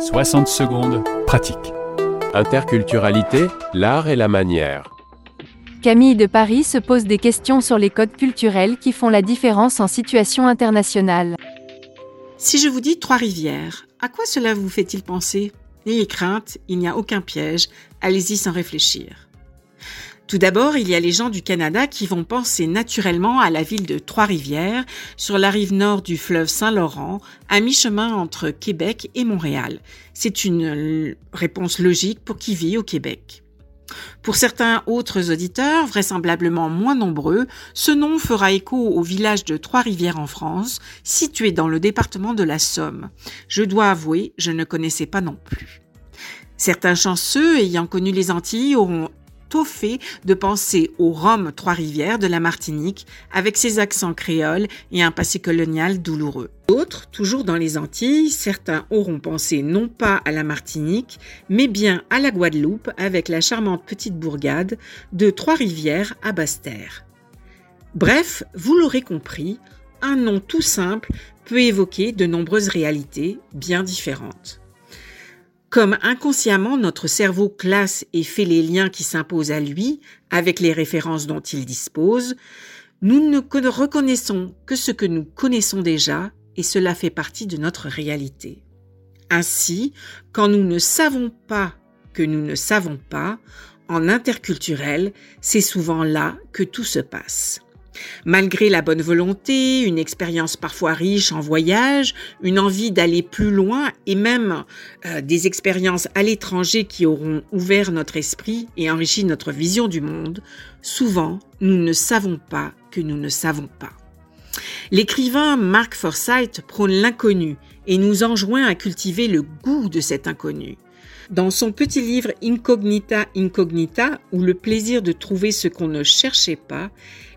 60 secondes, pratique. Interculturalité, l'art et la manière. Camille de Paris se pose des questions sur les codes culturels qui font la différence en situation internationale. Si je vous dis Trois-Rivières, à quoi cela vous fait-il penser? N'ayez crainte, il n'y a aucun piège, allez-y sans réfléchir. Tout d'abord, il y a les gens du Canada qui vont penser naturellement à la ville de Trois-Rivières, sur la rive nord du fleuve Saint-Laurent, à mi-chemin entre Québec et Montréal. C'est une euh, réponse logique pour qui vit au Québec. Pour certains autres auditeurs, vraisemblablement moins nombreux, ce nom fera écho au village de Trois-Rivières en France, situé dans le département de la Somme. Je dois avouer, je ne connaissais pas non plus. Certains chanceux ayant connu les Antilles auront au fait de penser au Rhum Trois-Rivières de la Martinique avec ses accents créoles et un passé colonial douloureux. D'autres, toujours dans les Antilles, certains auront pensé non pas à la Martinique, mais bien à la Guadeloupe avec la charmante petite bourgade de Trois-Rivières à Basse-Terre. Bref, vous l'aurez compris, un nom tout simple peut évoquer de nombreuses réalités bien différentes. Comme inconsciemment notre cerveau classe et fait les liens qui s'imposent à lui avec les références dont il dispose, nous ne reconnaissons que ce que nous connaissons déjà et cela fait partie de notre réalité. Ainsi, quand nous ne savons pas que nous ne savons pas, en interculturel, c'est souvent là que tout se passe. Malgré la bonne volonté, une expérience parfois riche en voyage, une envie d'aller plus loin et même euh, des expériences à l'étranger qui auront ouvert notre esprit et enrichi notre vision du monde, souvent nous ne savons pas que nous ne savons pas. L'écrivain Mark Forsyth prône l'inconnu et nous enjoint à cultiver le goût de cet inconnu. Dans son petit livre Incognita Incognita, ou le plaisir de trouver ce qu'on ne cherchait pas,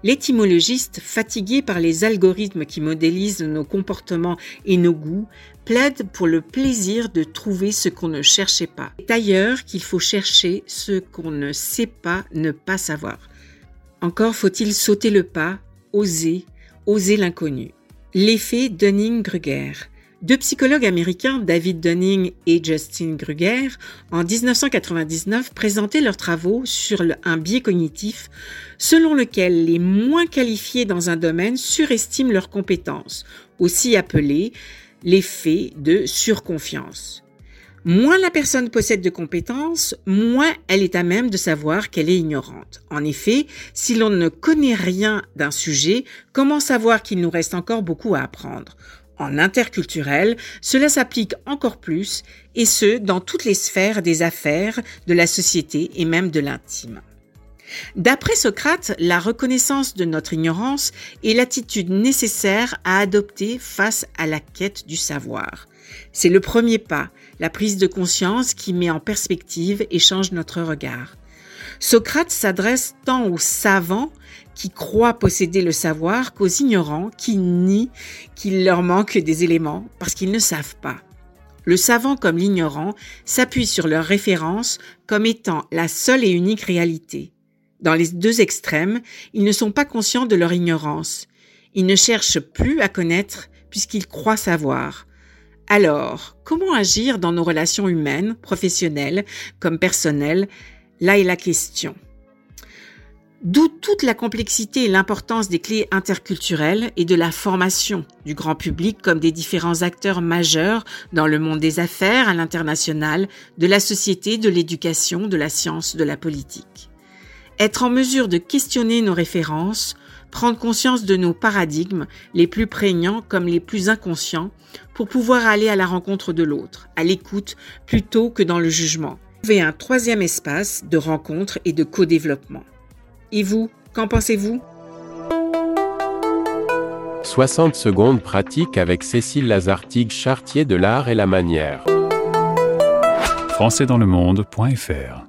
l'étymologiste, fatigué par les algorithmes qui modélisent nos comportements et nos goûts, plaide pour le plaisir de trouver ce qu'on ne cherchait pas. C'est ailleurs qu'il faut chercher ce qu'on ne sait pas ne pas savoir. Encore faut-il sauter le pas, oser, oser l'inconnu. L'effet Dunning-Kruger. Deux psychologues américains, David Dunning et Justin Kruger, en 1999 présentaient leurs travaux sur un biais cognitif selon lequel les moins qualifiés dans un domaine surestiment leurs compétences, aussi appelé l'effet de surconfiance. Moins la personne possède de compétences, moins elle est à même de savoir qu'elle est ignorante. En effet, si l'on ne connaît rien d'un sujet, comment savoir qu'il nous reste encore beaucoup à apprendre? En interculturel, cela s'applique encore plus, et ce, dans toutes les sphères des affaires, de la société et même de l'intime. D'après Socrate, la reconnaissance de notre ignorance est l'attitude nécessaire à adopter face à la quête du savoir. C'est le premier pas, la prise de conscience qui met en perspective et change notre regard. Socrate s'adresse tant aux savants qui croient posséder le savoir qu'aux ignorants qui nient qu'il leur manque des éléments parce qu'ils ne savent pas. Le savant comme l'ignorant s'appuie sur leurs références comme étant la seule et unique réalité. Dans les deux extrêmes, ils ne sont pas conscients de leur ignorance. Ils ne cherchent plus à connaître puisqu'ils croient savoir. Alors, comment agir dans nos relations humaines, professionnelles comme personnelles Là est la question. D'où toute la complexité et l'importance des clés interculturelles et de la formation du grand public comme des différents acteurs majeurs dans le monde des affaires, à l'international, de la société, de l'éducation, de la science, de la politique. Être en mesure de questionner nos références, prendre conscience de nos paradigmes, les plus prégnants comme les plus inconscients, pour pouvoir aller à la rencontre de l'autre, à l'écoute plutôt que dans le jugement trouver un troisième espace de rencontre et de co-développement. Et vous, qu'en pensez-vous? 60 secondes pratiques avec Cécile Lazartigue Chartier de l'art et la manière. françaisdanslemonde.fr